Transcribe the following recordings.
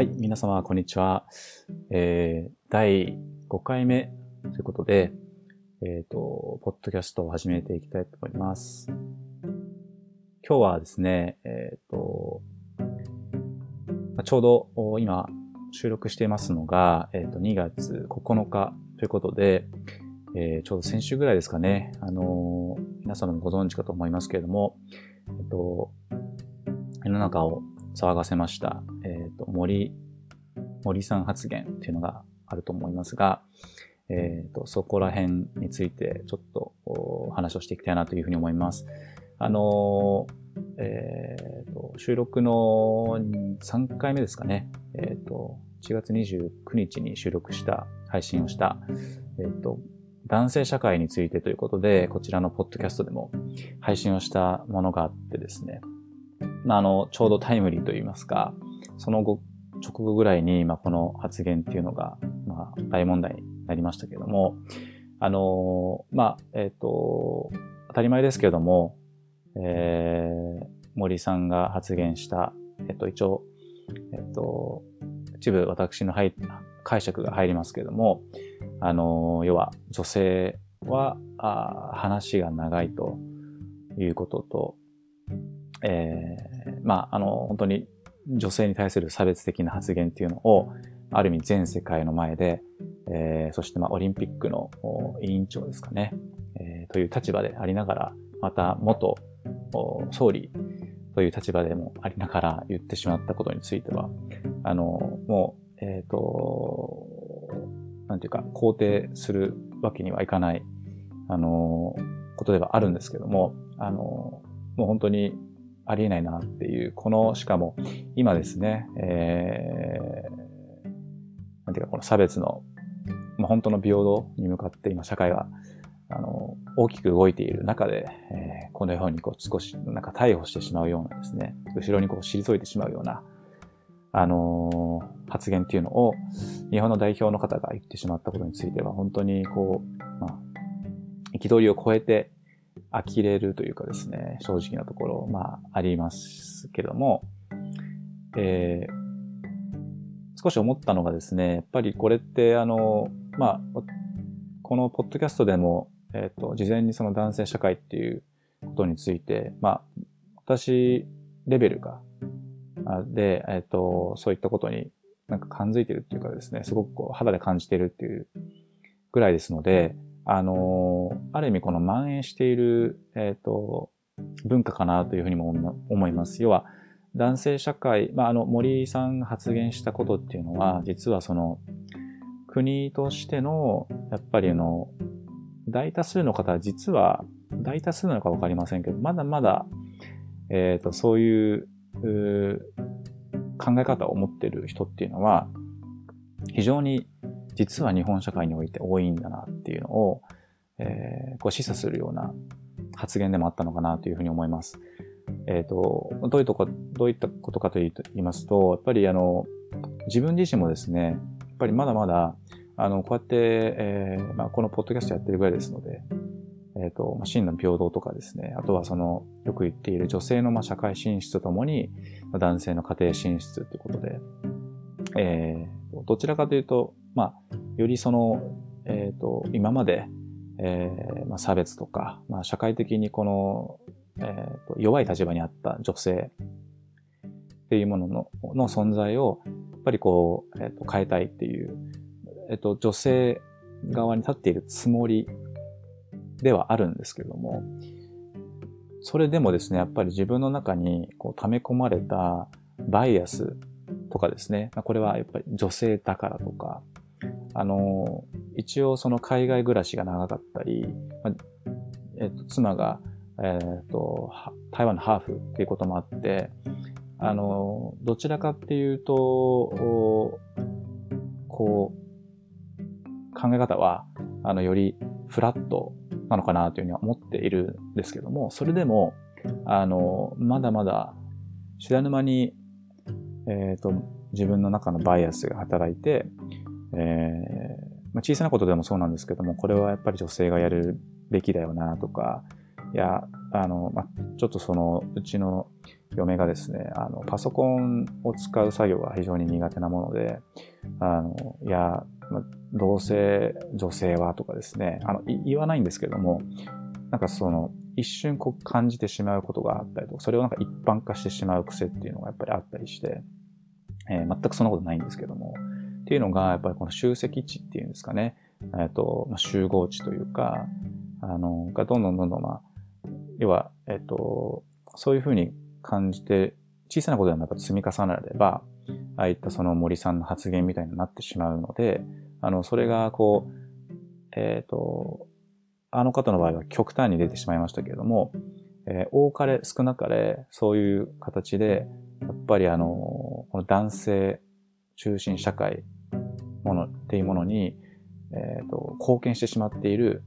はい、皆様、こんにちは。えー、第5回目ということで、えっ、ー、と、ポッドキャストを始めていきたいと思います。今日はですね、えっ、ー、と、ちょうど今収録していますのが、えっ、ー、と、2月9日ということで、えー、ちょうど先週ぐらいですかね、あの、皆様もご存知かと思いますけれども、えっと、世の中を騒がせました、えっ、ー、と、森、森さん発言っていうのがあると思いますが、えっ、ー、と、そこら辺についてちょっとお話をしていきたいなというふうに思います。あのえっ、ー、と、収録の3回目ですかね。えっ、と、1月29日に収録した、配信をした、えっ、と、男性社会についてということで、こちらのポッドキャストでも配信をしたものがあってですね。まあ、あの、ちょうどタイムリーと言いますか、その後、直後ぐらいに、まあ、この発言っていうのが、まあ、大問題になりましたけれども、あの、まあ、えっ、ー、と、当たり前ですけれども、えー、森さんが発言した、えっ、と、一応、えっ、と、一部私の入解釈が入りますけれども、あの、要は女性はあ話が長いということと、えー、まあ、あの、本当に女性に対する差別的な発言っていうのを、ある意味全世界の前で、えー、そしてまあオリンピックの委員長ですかね、えー、という立場でありながら、また元総理という立場でもありながら言ってしまったことについては、あの、もう、えっ、ー、と、なんていうか、肯定するわけにはいかない、あの、ことではあるんですけども、あの、もう本当にありえないなっていう、この、しかも、今ですね、えー、なんていうか、この差別の、まあ、本当の平等に向かって今、社会が、あの、大きく動いている中で、えー、このようにこう少し、なんか逮捕してしまうようなですね、後ろにこう退いてしまうような、あのー、発言っていうのを、日本の代表の方が言ってしまったことについては、本当にこう、まあ、憤りを超えて、呆れるというかですね、正直なところ、まあ、ありますけども、えー、少し思ったのがですね、やっぱりこれって、あの、まあ、このポッドキャストでも、えっ、ー、と、事前にその男性社会っていうことについて、まあ、私レベルが、で、えっ、ー、と、そういったことになんか感づいてるっていうかですね、すごくこう肌で感じてるっていうぐらいですので、あの、ある意味この蔓延している、えっ、ー、と、文化かなというふうにも思います。要は、男性社会、まあ、あの、森さんが発言したことっていうのは、実はその、国としての、やっぱりあの、大多数の方は実は、大多数なのかわかりませんけど、まだまだ、えっ、ー、と、そういうう考え方を持ってる人っていうのは、非常に実は日本社会において多いんだなっていうのを、えー、こう示唆するような発言でもあったのかなというふうに思います。えっ、ー、と、どういうとこ、どういったことかと言いますと、やっぱりあの、自分自身もですね、やっぱりまだまだ、あの、こうやって、えー、まあ、このポッドキャストやってるぐらいですので、えっ、ー、と、真の平等とかですね、あとはその、よく言っている女性のまあ社会進出とともに、男性の家庭進出ということで、えー、どちらかというと、まあ、よりその、えっ、ー、と、今まで、えー、まあ、差別とか、まあ、社会的にこの、えーと、弱い立場にあった女性っていうもののの存在を、やっぱりこう、えーと、変えたいっていう、え、ー、と、女性側に立っているつもりではあるんですけども、それでもですね、やっぱり自分の中にこう溜め込まれたバイアスとかですね、これはやっぱり女性だからとか、あの、一応その海外暮らしが長かったり、まえっと、妻が、えっと、台湾のハーフっていうこともあって、あの、どちらかっていうと、こう、考え方は、あの、よりフラットなのかなというふうには思っているんですけども、それでも、あの、まだまだ知らぬ間に、えっ、と、自分の中のバイアスが働いて、えー、まあ、小さなことでもそうなんですけども、これはやっぱり女性がやるべきだよなとか、いや、あの、まあ、ちょっとその、うちの嫁がですね、あの、パソコンを使う作業が非常に苦手なもので、あの、いや、まあ、同性、女性はとかですね、あの、言わないんですけども、なんかその、一瞬こう感じてしまうことがあったりとか、それをなんか一般化してしまう癖っていうのがやっぱりあったりして、えー、全くそんなことないんですけども、っていうのが、やっぱりこの集積地っていうんですかね、えっ、ー、と、まあ、集合値というか、あの、がどんどんどんどん、まあ、要は、えっ、ー、と、そういうふうに感じて、小さなことでもやっぱ積み重ねれば、ああいったその森さんの発言みたいになってしまうので、あの、それがこう、えっ、ー、と、あの方の場合は極端に出てしまいましたけれども、えー、多かれ少なかれそういう形で、やっぱりあの、この男性中心社会ものっていうものに、えっ、ー、と、貢献してしまっている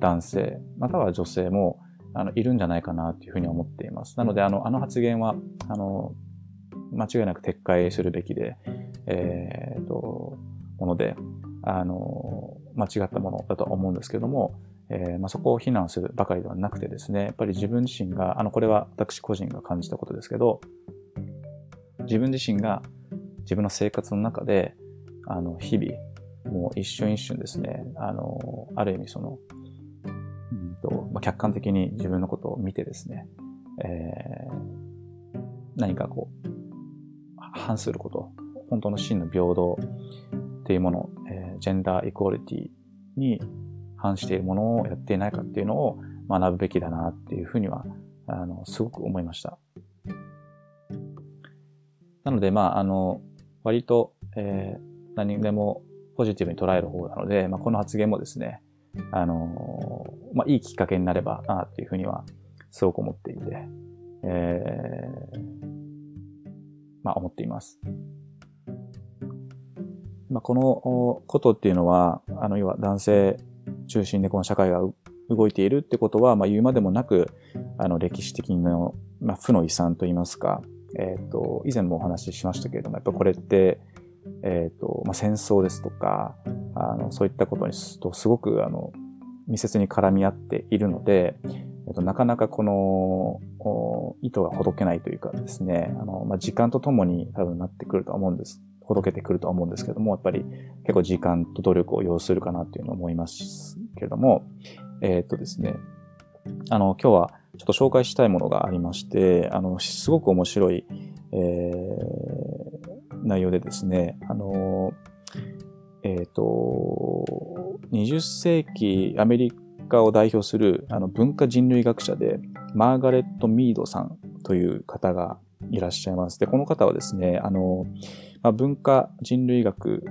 男性、または女性も、あの、いるんじゃないかなというふうに思っています。なので、あの、あの発言は、あの、間違いなく撤回するべきで、えっ、ー、と、もので、あの、間違ったものだと思うんですけども、えー、まあ、そこを非難するばかりではなくてですね、やっぱり自分自身が、あの、これは私個人が感じたことですけど、自分自身が自分の生活の中で、あの、日々、もう一瞬一瞬ですね、あの、ある意味その、うんとまあ、客観的に自分のことを見てですね、えー、何かこう、反すること、本当の真の平等っていうもの、えー、ジェンダーイコーリティに反しているものをやっていないかっていうのを学ぶべきだなっていうふうには、あの、すごく思いました。なので、まあ、あの、割と、えー、何でもポジティブに捉える方なので、まあ、この発言もですね、あのまあ、いいきっかけになればな、っていうふうには、すごく思っていて、えー、まあ、思っています。まあ、このことっていうのは、あの、要は男性中心でこの社会が動いているってことは、まあ、言うまでもなく、あの、歴史的な、まあ、負の遺産といいますか、えっ、ー、と、以前もお話ししましたけれども、やっぱこれって、え、ー、と、まあ、戦争ですとか、あの、そういったことにすると、すごく、あの、密接に絡み合っているので、えっと、なかなかこの、意図がほどけないというかですね、あの、まあ、時間とともに多分なってくるとは思うんです。ほどけてくるとは思うんですけども、やっぱり結構時間と努力を要するかなっていうのを思いますけれども、えー、っとですね、あの、今日はちょっと紹介したいものがありまして、あの、すごく面白い、えー、内容でですね、あの、えっ、ー、と、20世紀アメリカを代表するあの文化人類学者で、マーガレット・ミードさんという方がいらっしゃいます。で、この方はですね、あの、まあ、文化人類学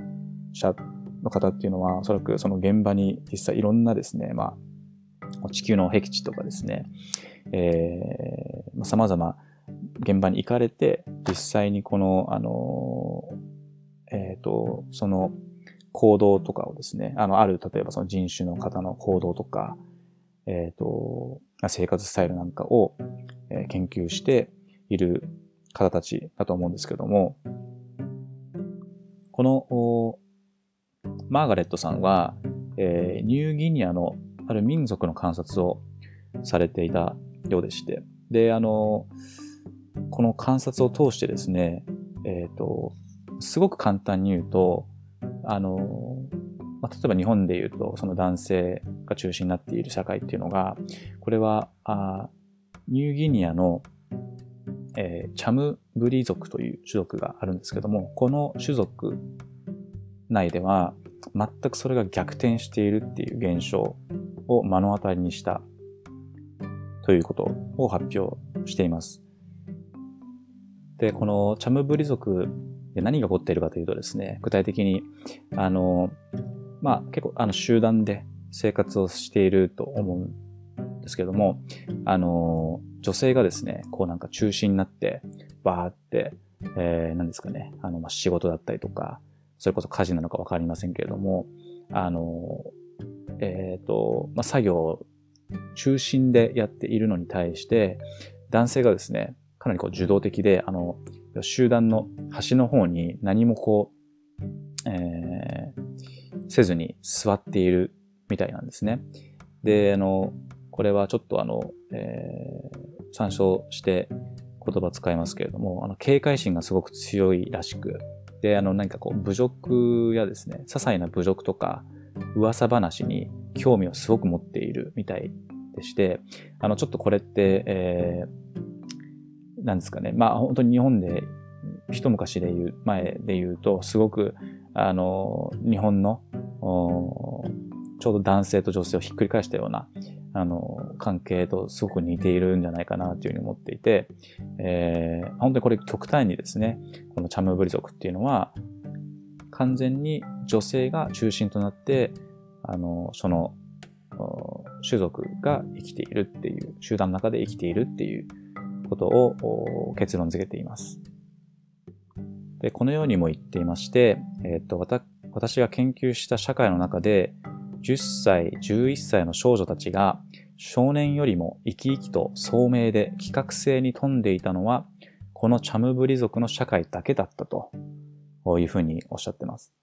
者の方っていうのは、おそらくその現場に実際いろんなですね、まあ、地球の僻地とかですね、えー、様々現場に行かれて、実際にこの、あの、えっ、ー、と、その行動とかをですね、あの、ある、例えばその人種の方の行動とか、えっ、ー、と、生活スタイルなんかを、研究している方たちだと思うんですけども、この、マーガレットさんは、えー、ニューギニアのある民族の観察をされていたようでして、で、あの、この観察を通してですね、えっ、ー、と、すごく簡単に言うと、あの、まあ、例えば日本で言うと、その男性が中心になっている社会っていうのが、これは、あニューギニアの、えー、チャムブリ族という種族があるんですけども、この種族内では、全くそれが逆転しているっていう現象を目の当たりにしたということを発表しています。で、このチャムブリ族で何が起こっているかというとですね、具体的に、あの、まあ結構あの集団で生活をしていると思うんですけども、あの、女性がですね、こうなんか中心になって、バーって、えー、何ですかね、あの、まあ、仕事だったりとか、それこそ家事なのかわかりませんけれども、あの、えっ、ー、と、まあ、作業中心でやっているのに対して、男性がですね、かなりこう受動的で、あの、集団の端の方に何もこう、えー、せずに座っているみたいなんですね。で、あの、これはちょっとあの、えー、参照して言葉使いますけれども、あの、警戒心がすごく強いらしく、で、あの、何かこう、侮辱やですね、些細な侮辱とか、噂話に興味をすごく持っているみたいでして、あの、ちょっとこれって、えー、なんですかね、まあ、本当に日本で、一昔で言う、前で言うと、すごく、あの、日本の、ちょうど男性と女性をひっくり返したような、あの、関係とすごく似ているんじゃないかなというふうに思っていて、えー、本当にこれ極端にですね、このチャムブリ族っていうのは、完全に女性が中心となって、あの、その、種族が生きているっていう、集団の中で生きているっていうことを結論付けています。で、このようにも言っていまして、えっ、ー、と、私が研究した社会の中で、10歳、11歳の少女たちが少年よりも生き生きと聡明で企画性に富んでいたのは、このチャムブリ族の社会だけだったというふうにおっしゃってます。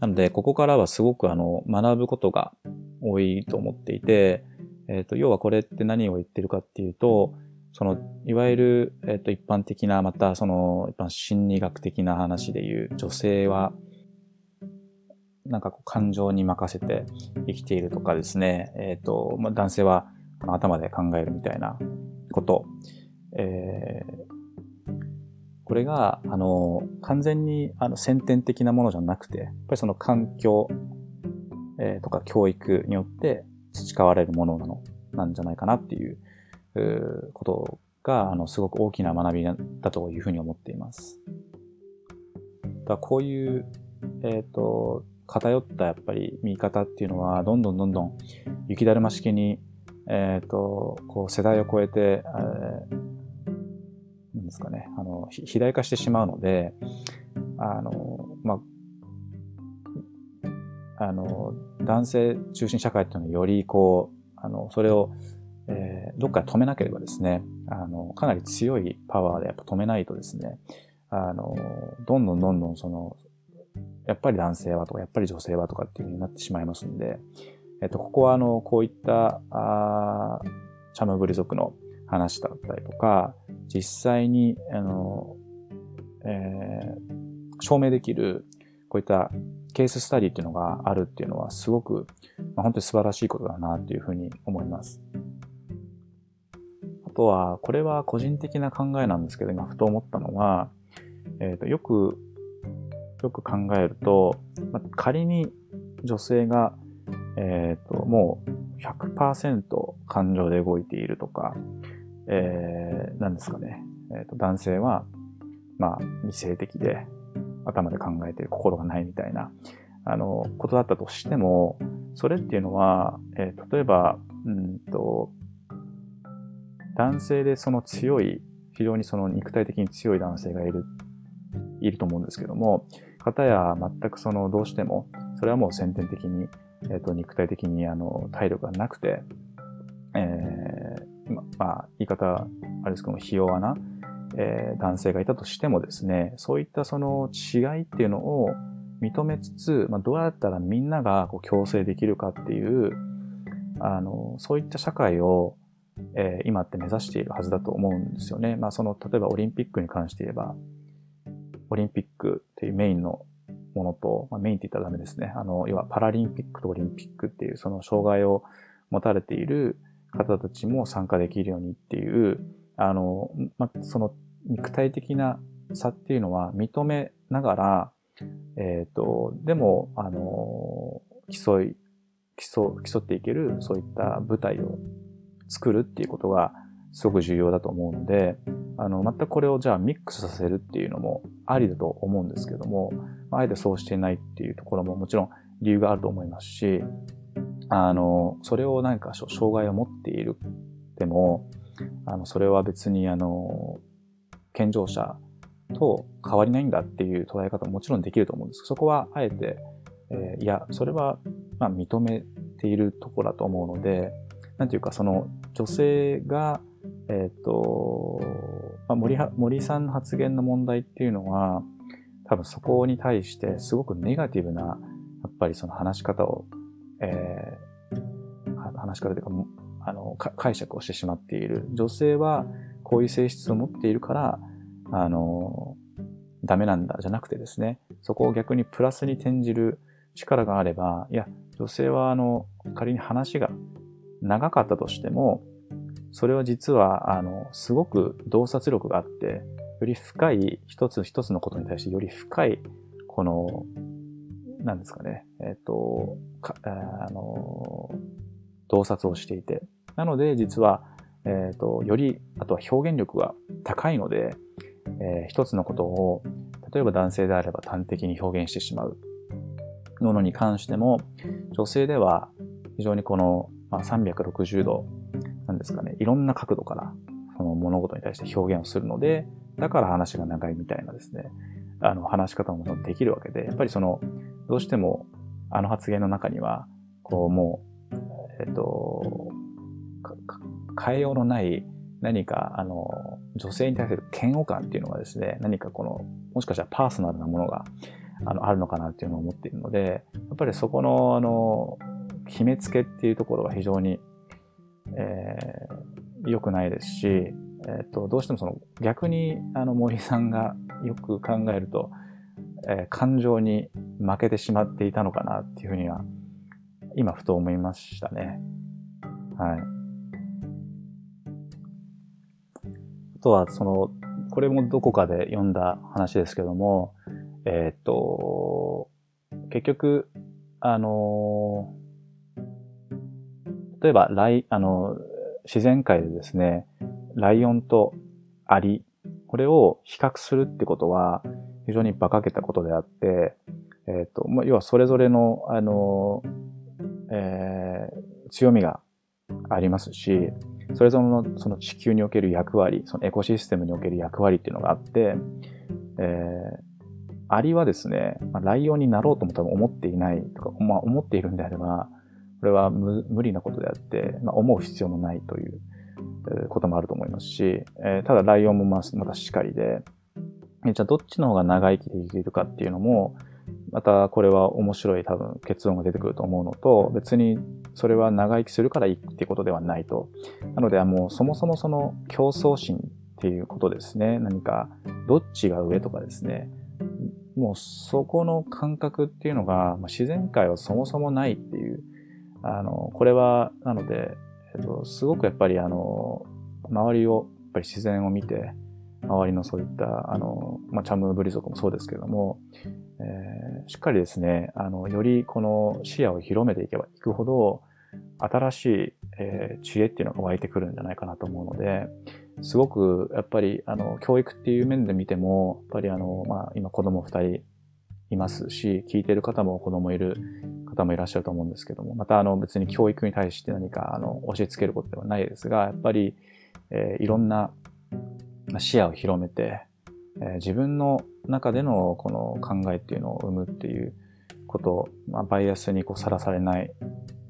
なので、ここからはすごくあの、学ぶことが多いと思っていて、えっ、ー、と、要はこれって何を言ってるかっていうと、その、いわゆる、えっ、ー、と、一般的な、またその、一般心理学的な話でいう、女性はなんかこう感情に任せて生きているとかですね、えっ、ー、と、まあ、男性は頭で考えるみたいなこと、えー、これが、あの、完全にあの先天的なものじゃなくて、やっぱりその環境、えー、とか教育によって培われるものなの、なんじゃないかなっていううことが、あの、すごく大きな学びだというふうに思っています。だこういう、えっ、ー、と、偏ったやっぱり見方っていうのは、どんどんどんどん雪だるま式に、えっ、ー、と、こう世代を超えて、えー、なんですかね、あの、肥大化してしまうので、あの、まあ、あの、男性中心社会っていうのはよりこう、あの、それを、えー、どっか止めなければですね、あの、かなり強いパワーでやっぱ止めないとですね、あの、どんどんどんどんその、やっぱり男性はとか、やっぱり女性はとかっていう風になってしまいますんで、えっと、ここはあの、こういった、あチャムブリ族の話だったりとか、実際に、あの、えー、証明できる、こういったケーススタディっていうのがあるっていうのはすごく、まあ、本当に素晴らしいことだなっていうふうに思います。あとは、これは個人的な考えなんですけど、今ふと思ったのは、えっ、ー、と、よくよく考えると、まあ、仮に女性が、えっ、ー、と、もう100%感情で動いているとか、えー、なんですかね。えっ、ー、と、男性は、まあ、理性的で、頭で考えてる心がないみたいな、あの、ことだったとしても、それっていうのは、えー、例えば、うんと、男性でその強い、非常にその肉体的に強い男性がいる、いると思うんですけども、方や全くそのどうしても、それはもう先天的に、えっ、ー、と、肉体的にあの、体力がなくて、えー、ま、まあ、言い方、あれですけども、ひ弱な、えー、男性がいたとしてもですね、そういったその違いっていうのを認めつつ、まあ、どうやったらみんながこう共生できるかっていう、あの、そういった社会を、えー、今って目指しているはずだと思うんですよね。まあ、その、例えばオリンピックに関して言えば、オリンピックっていうメインのものと、まあ、メインって言ったらダメですね。あの、要はパラリンピックとオリンピックっていうその障害を持たれている方たちも参加できるようにっていう、あの、まあ、その肉体的な差っていうのは認めながら、えっ、ー、と、でも、あの、競い、競、競っていける、そういった舞台を作るっていうことが、すごく重要だと思うので、あの、全くこれをじゃあミックスさせるっていうのもありだと思うんですけども、あえてそうしていないっていうところももちろん理由があると思いますし、あの、それを何か障害を持っているでも、あの、それは別にあの、健常者と変わりないんだっていう捉え方ももちろんできると思うんですそこはあえて、えー、いや、それは、まあ、認めているところだと思うので、なんていうか、その女性がえっ、ー、と、まあ、森森さんの発言の問題っていうのは、多分そこに対してすごくネガティブな、やっぱりその話し方を、えー、話し方というか、あの、解釈をしてしまっている。女性は、こういう性質を持っているから、あの、ダメなんだじゃなくてですね、そこを逆にプラスに転じる力があれば、いや、女性はあの、仮に話が長かったとしても、それは実は、あの、すごく洞察力があって、より深い、一つ一つのことに対してより深い、この、なんですかね、えっ、ー、と、あの、洞察をしていて。なので、実は、え、ー、と、より、あとは表現力が高いので、えー、一つのことを、例えば男性であれば端的に表現してしまう。ものに関しても、女性では非常にこの、まあ、360度、なんですかね、いろんな角度からその物事に対して表現をするので、だから話が長いみたいなですね、あの話し方もできるわけで、やっぱりその、どうしてもあの発言の中には、こうもう、えっと、変えようのない何か、あの、女性に対する嫌悪感っていうのがですね、何かこの、もしかしたらパーソナルなものが、あの、あるのかなっていうのを思っているので、やっぱりそこの、あの、決めつけっていうところは非常に、えー、良くないですし、えっ、ー、と、どうしてもその逆にあの森さんがよく考えると、えー、感情に負けてしまっていたのかなっていうふうには、今ふと思いましたね。はい。とは、その、これもどこかで読んだ話ですけども、えっ、と、結局、あの例えば、ライ、あの、自然界でですね、ライオンとアリ、これを比較するってことは、非常に馬鹿げたことであって、えっ、ー、と、まあ、要はそれぞれの、あの、えー、強みがありますし、それぞれのその地球における役割、そのエコシステムにおける役割っていうのがあって、えー、アリはですね、まあ、ライオンになろうとも多分思っていないとか、まあ、思っているんであれば、これは無理なことであって、まあ、思う必要もないということもあると思いますし、えー、ただライオンもままたしっかりで、じゃあどっちの方が長生きできるかっていうのも、またこれは面白い多分結論が出てくると思うのと、別にそれは長生きするからいいっていうことではないと。なので、もうそもそもその競争心っていうことですね。何か、どっちが上とかですね。もうそこの感覚っていうのが、自然界はそもそもないっていう、あの、これは、なので、えっと、すごくやっぱりあの、周りを、やっぱり自然を見て、周りのそういった、あの、まあ、チャムブリ族もそうですけれども、えー、しっかりですね、あの、よりこの視野を広めていけばいくほど、新しい、えー、知恵っていうのが湧いてくるんじゃないかなと思うので、すごく、やっぱり、あの、教育っていう面で見ても、やっぱりあの、まあ、今子供二人いますし、聞いてる方も子供いる方もいらっしゃると思うんですけども、またあの別に教育に対して何かあの教えつけることではないですが、やっぱり、えー、いろんな視野を広めて、えー、自分の中でのこの考えっていうのを生むっていうこと、まあ、バイアスにさらされない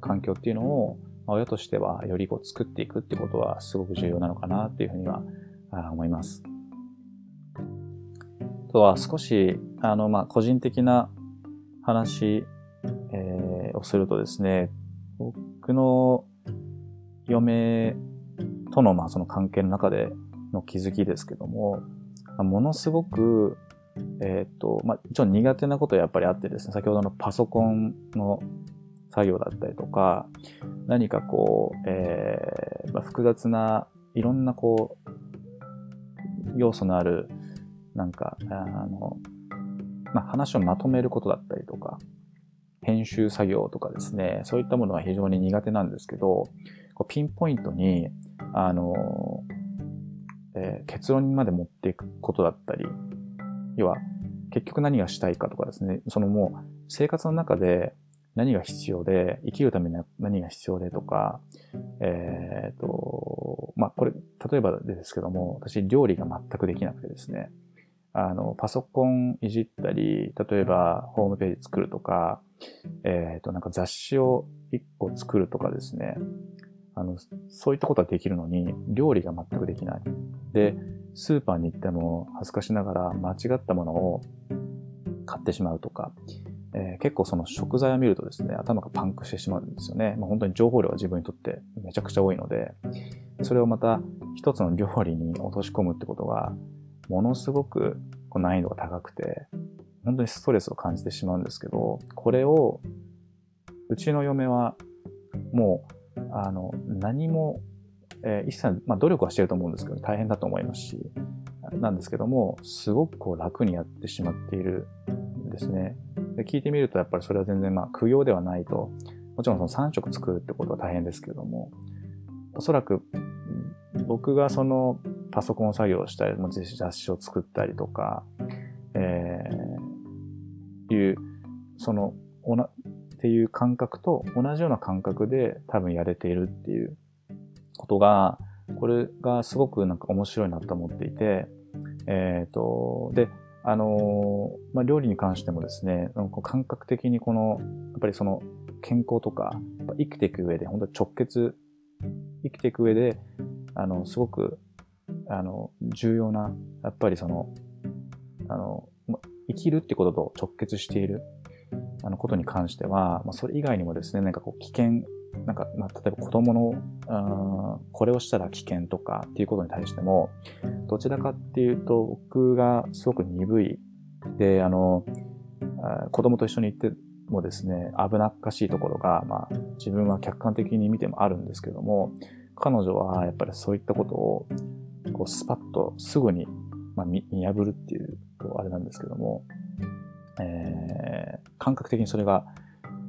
環境っていうのを、まあ、親としてはよりこう作っていくってことはすごく重要なのかなっていうふうには思います。あとは少し、あの、まあ、個人的な話えー、をするとですね、僕の嫁との、まあ、その関係の中での気づきですけども、ものすごく、えっ、ー、と、まあ、一応苦手なことやっぱりあってですね、先ほどのパソコンの作業だったりとか、何かこう、えー、まあ、複雑ないろんなこう、要素のある、なんか、あの、まあ、話をまとめることだったりとか、編集作業とかですね、そういったものは非常に苦手なんですけど、こうピンポイントに、あの、えー、結論にまで持っていくことだったり、要は、結局何がしたいかとかですね、そのもう生活の中で何が必要で、生きるために何が必要でとか、えっ、ー、と、まあ、これ、例えばですけども、私料理が全くできなくてですね、あの、パソコンいじったり、例えばホームページ作るとか、えっ、ー、と、なんか雑誌を一個作るとかですね。あの、そういったことはできるのに、料理が全くできない。で、スーパーに行っても恥ずかしながら間違ったものを買ってしまうとか、えー、結構その食材を見るとですね、頭がパンクしてしまうんですよね。まあ、本当に情報量が自分にとってめちゃくちゃ多いので、それをまた一つの料理に落とし込むってことが、ものすごく難易度が高くて、本当にストレスを感じてしまうんですけど、これを、うちの嫁は、もう、あの、何も、えー、一切、まあ努力はしてると思うんですけど、大変だと思いますし、なんですけども、すごくこう楽にやってしまっているんですね。で聞いてみると、やっぱりそれは全然まあ苦行ではないと、もちろんその3食作るってことは大変ですけども、おそらく僕がそのパソコン作業をしたり、雑誌を作ったりとか、えー、いう、その、おな、っていう感覚と同じような感覚で多分やれているっていうことが、これがすごくなんか面白いなと思っていて、えっ、ー、と、で、あのまあ、料理に関してもですね、感覚的にこの、やっぱりその健康とか、生きていく上で、本当直結、生きていく上で、あの、すごく、あの、重要な、やっぱりその、あの、生きるってことと直結している、あの、ことに関しては、まあ、それ以外にもですね、なんかこう、危険、なんか、まあ、例えば子供の、これをしたら危険とかっていうことに対しても、どちらかっていうと、僕がすごく鈍い。で、あの、子供と一緒に行ってもですね、危なっかしいところが、まあ、自分は客観的に見てもあるんですけども、彼女はやっぱりそういったことを、こう、スパッとすぐに、まあ、見破るっていう、あれなんですけども、えー、感覚的にそれが、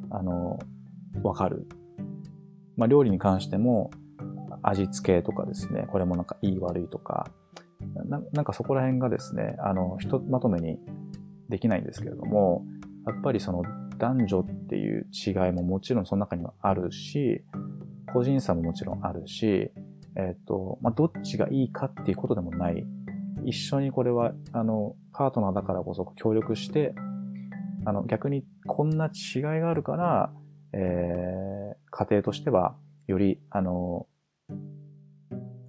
あの、わかる。まあ、料理に関しても、味付けとかですね、これもなんかいい悪いとか、なんかそこら辺がですね、あの、ひとまとめにできないんですけれども、やっぱりその男女っていう違いももちろんその中にはあるし、個人差ももちろんあるし、えっ、ー、と、まあ、どっちがいいかっていうことでもない。一緒にこれは、あの、パートナーだからこそ協力して、あの、逆にこんな違いがあるから、えー、家庭としては、より、あの、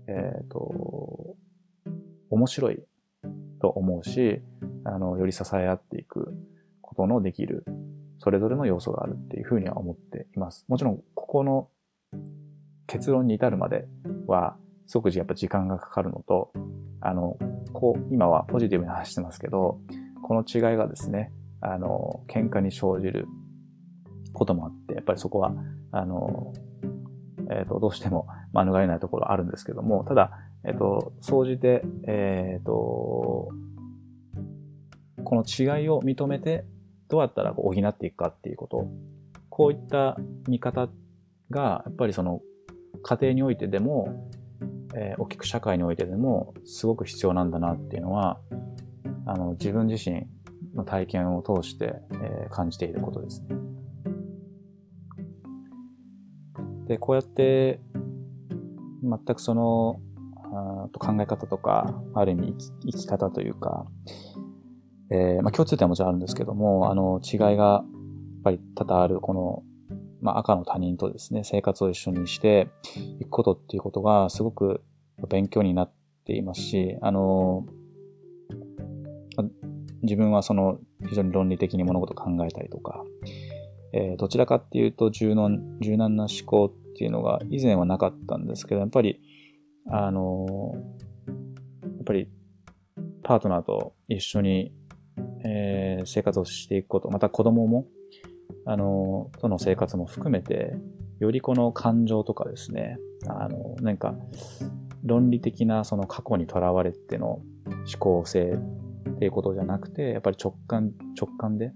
えっ、ー、と、面白いと思うし、あの、より支え合っていくことのできる、それぞれの要素があるっていうふうには思っています。もちろん、ここの結論に至るまでは、すごくやっぱ時間がかかるのと、あの、こう、今はポジティブに話してますけど、この違いがですね、あの、喧嘩に生じることもあって、やっぱりそこは、あの、えっ、ー、と、どうしても免れないところあるんですけども、ただ、えっ、ー、と、総じて、えっ、ー、と、この違いを認めて、どうやったら補っていくかっていうこと、こういった見方が、やっぱりその、家庭においてでも、えー、大きく社会においてでも、すごく必要なんだなっていうのは、あの、自分自身の体験を通して、えー、感じていることですね。で、こうやって、全くその、あ考え方とか、ある意味生き生き方というか、えー、まあ、共通点はもちろんあるんですけども、あの、違いが、やっぱり多々ある、この、まあ、赤の他人とですね、生活を一緒にしていくことっていうことが、すごく勉強になっていますし、あの、自分はその、非常に論理的に物事を考えたりとか、えー、どちらかっていうと柔軟、柔軟な思考っていうのが以前はなかったんですけど、やっぱり、あのやっぱり、パートナーと一緒に、えー、生活をしていくこと、また子供も、あの、との生活も含めて、よりこの感情とかですね、あの、なんか、論理的なその過去にとらわれての思考性っていうことじゃなくて、やっぱり直感、直感で、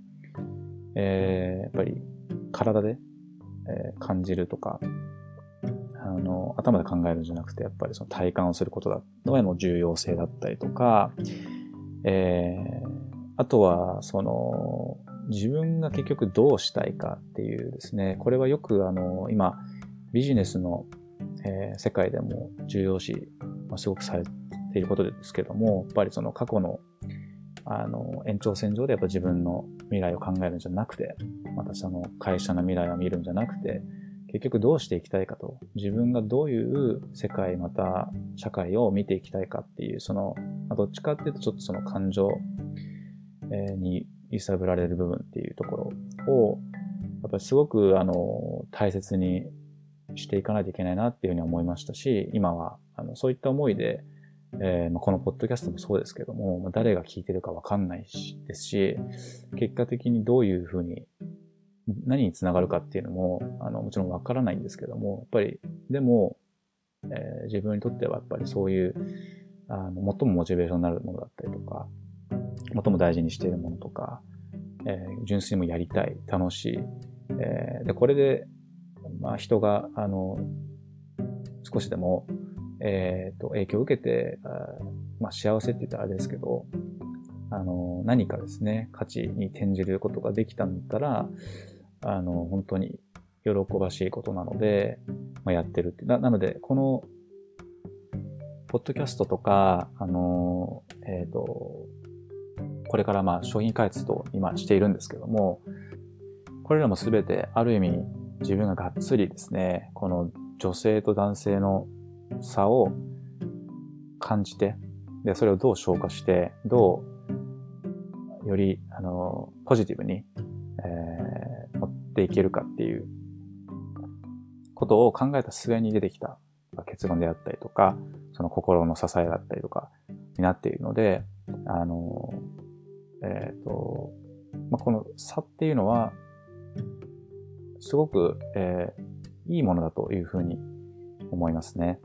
えー、やっぱり体で、えー、感じるとか、あの、頭で考えるんじゃなくて、やっぱりその体感をすることだのへの重要性だったりとか、えー、あとは、その、自分が結局どうしたいかっていうですね、これはよくあの、今、ビジネスの、えー、世界でも重要視、まあ、すごくされていることですけども、やっぱりその過去の、あの、延長線上でやっぱ自分の未来を考えるんじゃなくて、またその会社の未来を見るんじゃなくて、結局どうしていきたいかと、自分がどういう世界、また社会を見ていきたいかっていう、その、どっちかっていうとちょっとその感情に揺さぶられる部分っていうところを、やっぱりすごく、あの、大切にしていかないといけないなっていうふうに思いましたし、今は、あの、そういった思いで、えー、まあ、このポッドキャストもそうですけども、まあ、誰が聞いてるかわかんないし、ですし、結果的にどういうふうに、何につながるかっていうのも、あの、もちろんわからないんですけども、やっぱり、でも、えー、自分にとってはやっぱりそういう、あの、最もモチベーションになるものだったりとか、最も大事にしているものとか、えー、純粋にもやりたい、楽しい、えー、で、これで、まあ、人が、あの、少しでも、えっ、と、影響を受けて、まあ、幸せって言ったらあれですけど、あの、何かですね、価値に転じることができたんだったら、あの、本当に喜ばしいことなので、まあ、やってるって。なので、この、ポッドキャストとか、あの、えっ、と、これからまあ商品開発と今しているんですけども、これらもすべてある意味自分ががっつりですね、この女性と男性の差を感じて、で、それをどう消化して、どう、より、あの、ポジティブに、えー、持っていけるかっていうことを考えた末に出てきた結論であったりとか、その心の支えだったりとかになっているので、あの、えっ、ー、と、まあ、この差っていうのは、すごく、えー、いいものだというふうに思いますね。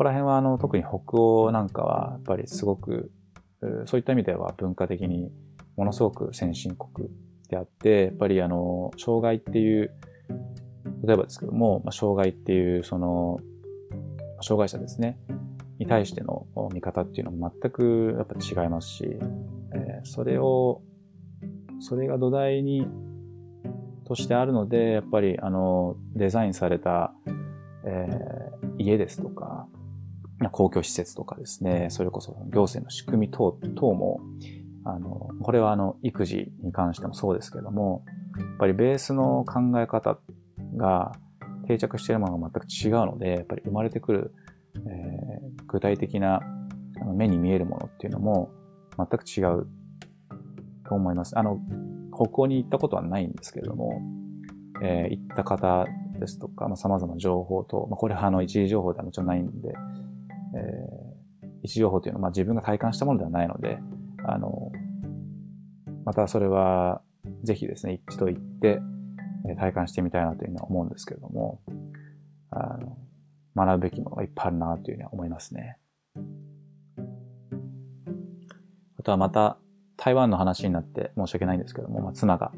ここら辺はあの特に北欧なんかはやっぱりすごくそういった意味では文化的にものすごく先進国であってやっぱりあの障害っていう例えばですけども、まあ、障害っていうその障害者ですねに対しての見方っていうのも全くやっぱ違いますし、えー、それをそれが土台にとしてあるので、やっぱりあのデザインされた、えー、家ですとか、公共施設とかですね、それこそ行政の仕組み等等も、あの、これはあの、育児に関してもそうですけども、やっぱりベースの考え方が定着しているものが全く違うので、やっぱり生まれてくる、えー、具体的な目に見えるものっていうのも全く違うと思います。あの、北欧に行ったことはないんですけれども、えー、行った方ですとか、まあ、様々な情報と、まあ、これはあの一時情報ではもちろんないんで、えー、一時情報というのはまあ自分が体感したものではないので、あの、またそれはぜひですね、一度行って、体感してみたいなというふうには思うんですけれども、あの、学ぶべきものがいっぱいあるなというふうには思いますね。あとはまた、台湾の話になって申し訳ないんですけども、まあ、妻が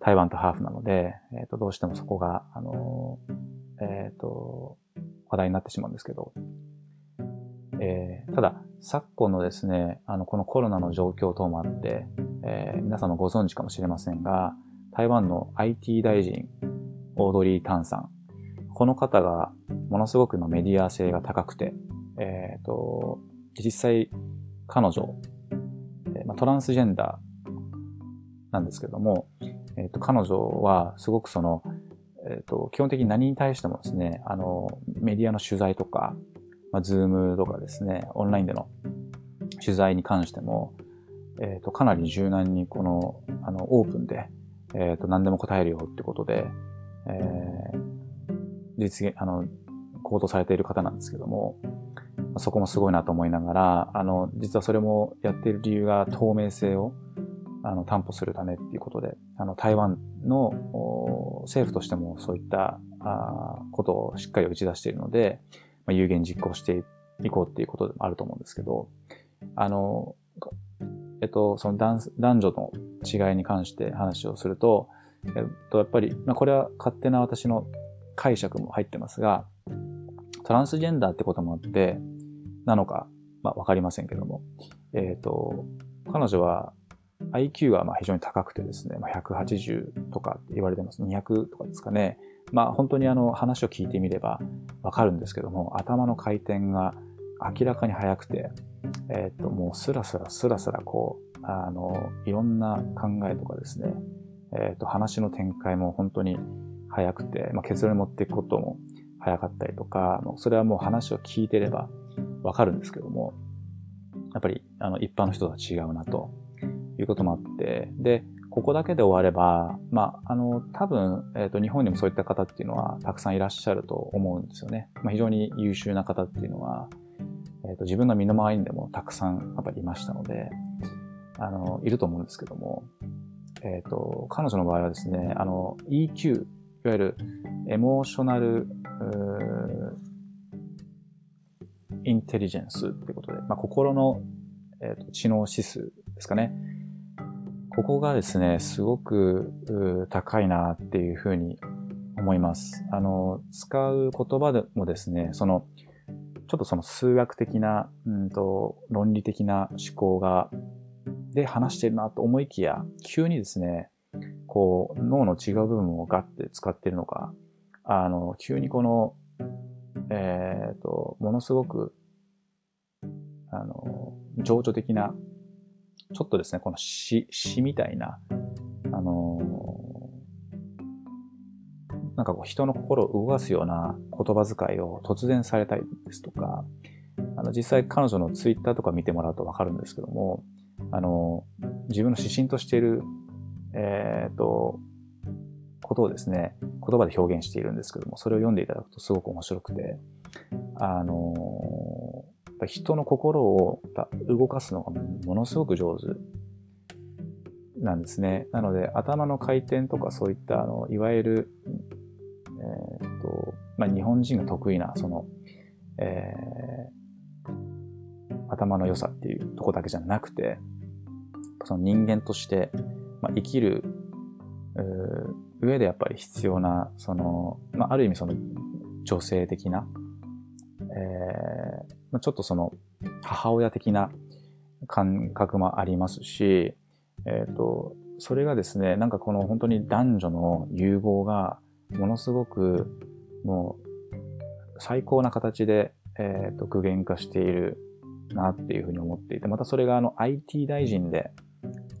台湾とハーフなので、えっ、ー、と、どうしてもそこが、あのえっ、ー、と、話題になってしまうんですけど、えー、ただ、昨今のですね、あの、このコロナの状況等もあって、えー、皆さんもご存知かもしれませんが、台湾の IT 大臣、オードリー・タンさん。この方が、ものすごくメディア性が高くて、えっ、ー、と、実際、彼女、トランスジェンダーなんですけども、えっ、と、彼女はすごくその、えっ、と、基本的に何に対してもですね、あの、メディアの取材とか、まあ、ズームとかですね、オンラインでの取材に関しても、えっ、ー、と、かなり柔軟にこの、あの、オープンで、えっ、と、何でも答えるよってことで、えー、実現、あの、行動されている方なんですけども、そこもすごいなと思いながら、あの、実はそれもやっている理由が透明性をあの担保するためっていうことで、あの、台湾の政府としてもそういったあことをしっかり打ち出しているので、まあ、有言実行していこうっていうことでもあると思うんですけど、あの、えっと、その男女の違いに関して話をすると、えっと、やっぱり、まあ、これは勝手な私の解釈も入ってますが、トランスジェンダーってこともあって、なのか、まあ、わかりませんけども、えっ、と、彼女は IQ がまあ非常に高くてですね、まあ、180とかって言われてます。200とかですかね。まあ本当にあの話を聞いてみればわかるんですけども、頭の回転が明らかに速くて、えっ、ともうスラスラスラスラこう、あの、いろんな考えとかですね、えっ、と話の展開も本当に速くて、まあ、結論に持っていくことも早かったりとか、それはもう話を聞いてればわかるんですけども、やっぱりあの一般の人とは違うなということもあって、で、ここだけで終われば、まあ、あの、多分、えっ、ー、と、日本にもそういった方っていうのはたくさんいらっしゃると思うんですよね。まあ、非常に優秀な方っていうのは、えっ、ー、と、自分の身の回りにでもたくさんやっぱりいましたので、あの、いると思うんですけども、えっ、ー、と、彼女の場合はですね、あの、EQ、いわゆるエモーショナル、インテリジェンスってことで、まあ、心の、えーと、知能指数ですかね。ここがですね、すごく高いなっていうふうに思います。あの、使う言葉でもですね、その、ちょっとその数学的な、うんと、論理的な思考が、で話してるなと思いきや、急にですね、こう、脳の違う部分をガッて使ってるのか、あの、急にこの、えっ、ー、と、ものすごく、あの、情緒的な、ちょっとですね、この詩、詩みたいな、あの、なんかこう人の心を動かすような言葉遣いを突然されたりですとか、あの、実際彼女のツイッターとか見てもらうとわかるんですけども、あの、自分の指針としている、えっ、と、ことをですね、言葉で表現しているんですけども、それを読んでいただくとすごく面白くて、あのー、人の心を動かすのがものすごく上手なんですね。なので、頭の回転とかそういった、あの、いわゆる、えー、っと、まあ、日本人が得意な、その、えー、頭の良さっていうとこだけじゃなくて、その人間として、まあ、生きる、上でやっぱり必要な、その、まあ、ある意味その女性的な、えー、ちょっとその母親的な感覚もありますし、えっ、ー、と、それがですね、なんかこの本当に男女の融合がものすごくもう最高な形で、えっ、ー、と具現化しているなっていうふうに思っていて、またそれがあの IT 大臣で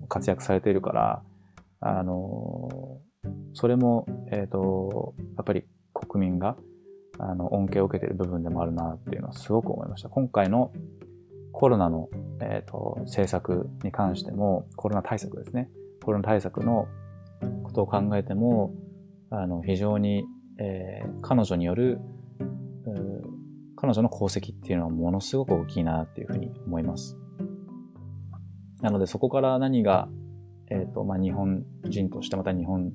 活躍されているから、あのそれも、えっ、ー、と、やっぱり国民が、あの、恩恵を受けている部分でもあるなっていうのはすごく思いました。今回のコロナの、えっ、ー、と、政策に関しても、コロナ対策ですね。コロナ対策のことを考えても、あの、非常に、えー、彼女による、彼女の功績っていうのはものすごく大きいなっていうふうに思います。なのでそこから何が、えっ、ー、と、まあ、日本人としてまた日本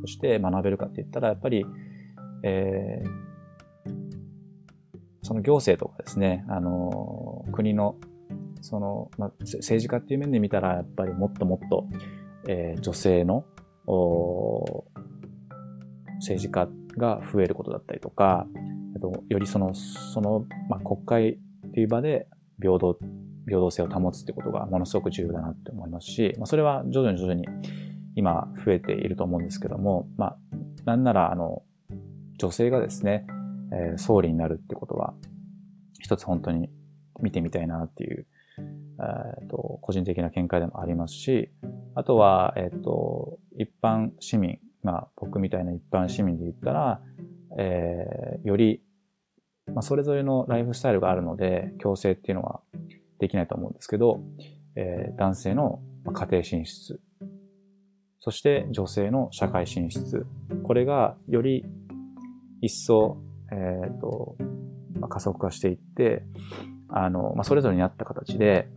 として学べるかって言ったら、やっぱり、えー、その行政とかですね、あの、国の、その、まあ、政治家っていう面で見たら、やっぱりもっともっと、えー、女性の、お政治家が増えることだったりとか、とよりその、その、まあ、国会っていう場で平等、平等性を保つってことがものすごく重要だなって思いますし、まあ、それは徐々に徐々に今増えていると思うんですけども、まあ、なんなら、あの、女性がですね、えー、総理になるってことは、一つ本当に見てみたいなっていう、えー、と個人的な見解でもありますし、あとは、えっ、ー、と、一般市民、まあ僕みたいな一般市民で言ったら、えー、より、まあそれぞれのライフスタイルがあるので、強制っていうのはできないと思うんですけど、えー、男性の家庭進出そして女性の社会進出。これがより一層、え、ー、と、まあ、加速化していって、あの、まあ、それぞれに合った形で、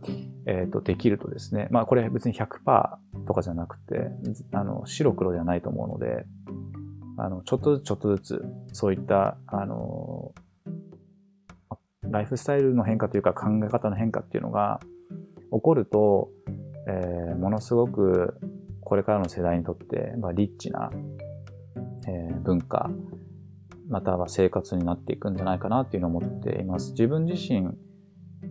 えっ、ー、と、できるとですね、まあ、これ別に100%とかじゃなくて、あの、白黒ではないと思うので、あの、ちょっとずつちょっとずつ、そういった、あの、ライフスタイルの変化というか考え方の変化っていうのが起こると、えー、ものすごくこれからの世代にとって、まあ、リッチな、えー、文化、または生活になっていくんじゃないかなっていうのを思っています。自分自身、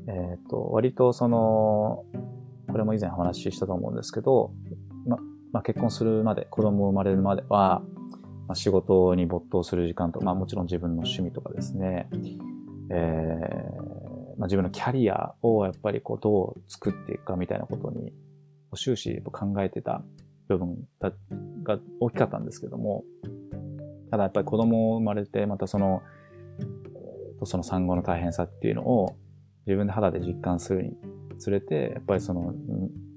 えっ、ー、と、割とその、これも以前お話ししたと思うんですけど、ま、まあ、結婚するまで、子供生まれるまでは、まあ、仕事に没頭する時間と、まあもちろん自分の趣味とかですね、えー、まあ、自分のキャリアをやっぱりこうどう作っていくかみたいなことに終始考えてた部分が大きかったんですけども、ただやっぱり子供生まれて、またその、その産後の大変さっていうのを自分で肌で実感するにつれて、やっぱりその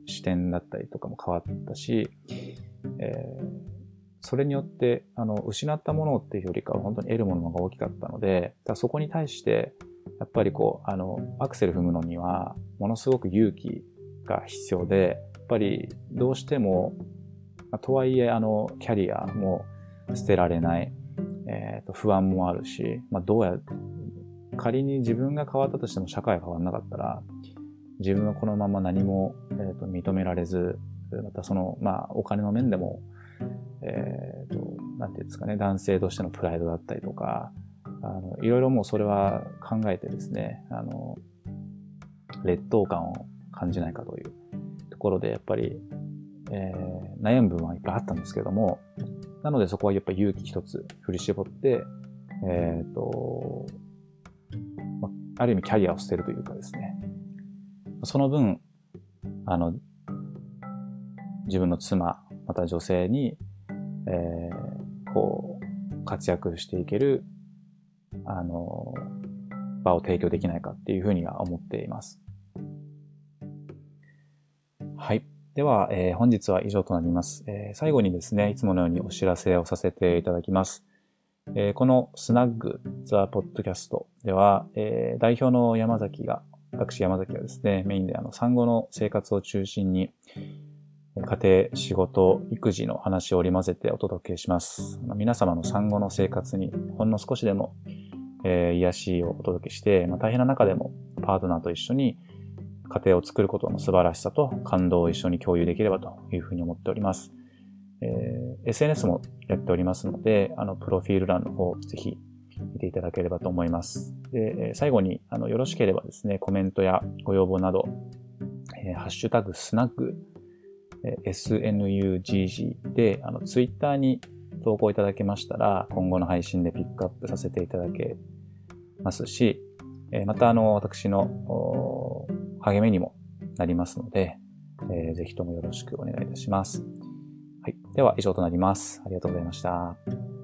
視点だったりとかも変わったし、えー、それによって、あの、失ったものっていうよりかは本当に得るものが大きかったので、だそこに対して、やっぱりこう、あの、アクセル踏むのには、ものすごく勇気が必要で、やっぱりどうしても、まあ、とはいえ、あの、キャリアも捨てられない、え、ー、と、不安もあるし、まあ、どうや、仮に自分が変わったとしても社会が変わらなかったら、自分はこのまま何も、えーと、認められず、またその、まあ、お金の面でも、えっ、ー、と、なんていうんですかね、男性としてのプライドだったりとか、あの、いろいろもうそれは考えてですね、あの、劣等感を感じないかというところで、やっぱり、えー、悩む部分はいっぱいあったんですけども、なのでそこはやっぱ勇気一つ振り絞って、えっ、ー、と、まあある意味キャリアを捨てるというかですね、その分、あの、自分の妻、また女性に、えー、こう、活躍していける、あの、場を提供できないかっていうふうには思っています。はい。では、えー、本日は以上となります、えー、最後にですね、いつものようにお知らせをさせていただきます。えー、このスナッグザ・ポッドキャストでは、えー、代表の山崎が私山崎はですね、メインであの産後の生活を中心に、家庭、仕事、育児の話を織り交ぜてお届けします。皆様の産後の生活にほんの少しでも、えー、癒しをお届けして、まあ、大変な中でもパートナーと一緒に家庭を作ることの素晴らしさと感動を一緒に共有できればというふうに思っております。えー、SNS もやっておりますので、あの、プロフィール欄の方、ぜひ見ていただければと思います。で、最後に、あの、よろしければですね、コメントやご要望など、えー、ハッシュタグスナッグ、えー、snugg で、あの、ツイッターに投稿いただけましたら、今後の配信でピックアップさせていただけますし、えー、また、あの、私の励みにもなりますので、えー、ぜひともよろしくお願いいたします。はい。では、以上となります。ありがとうございました。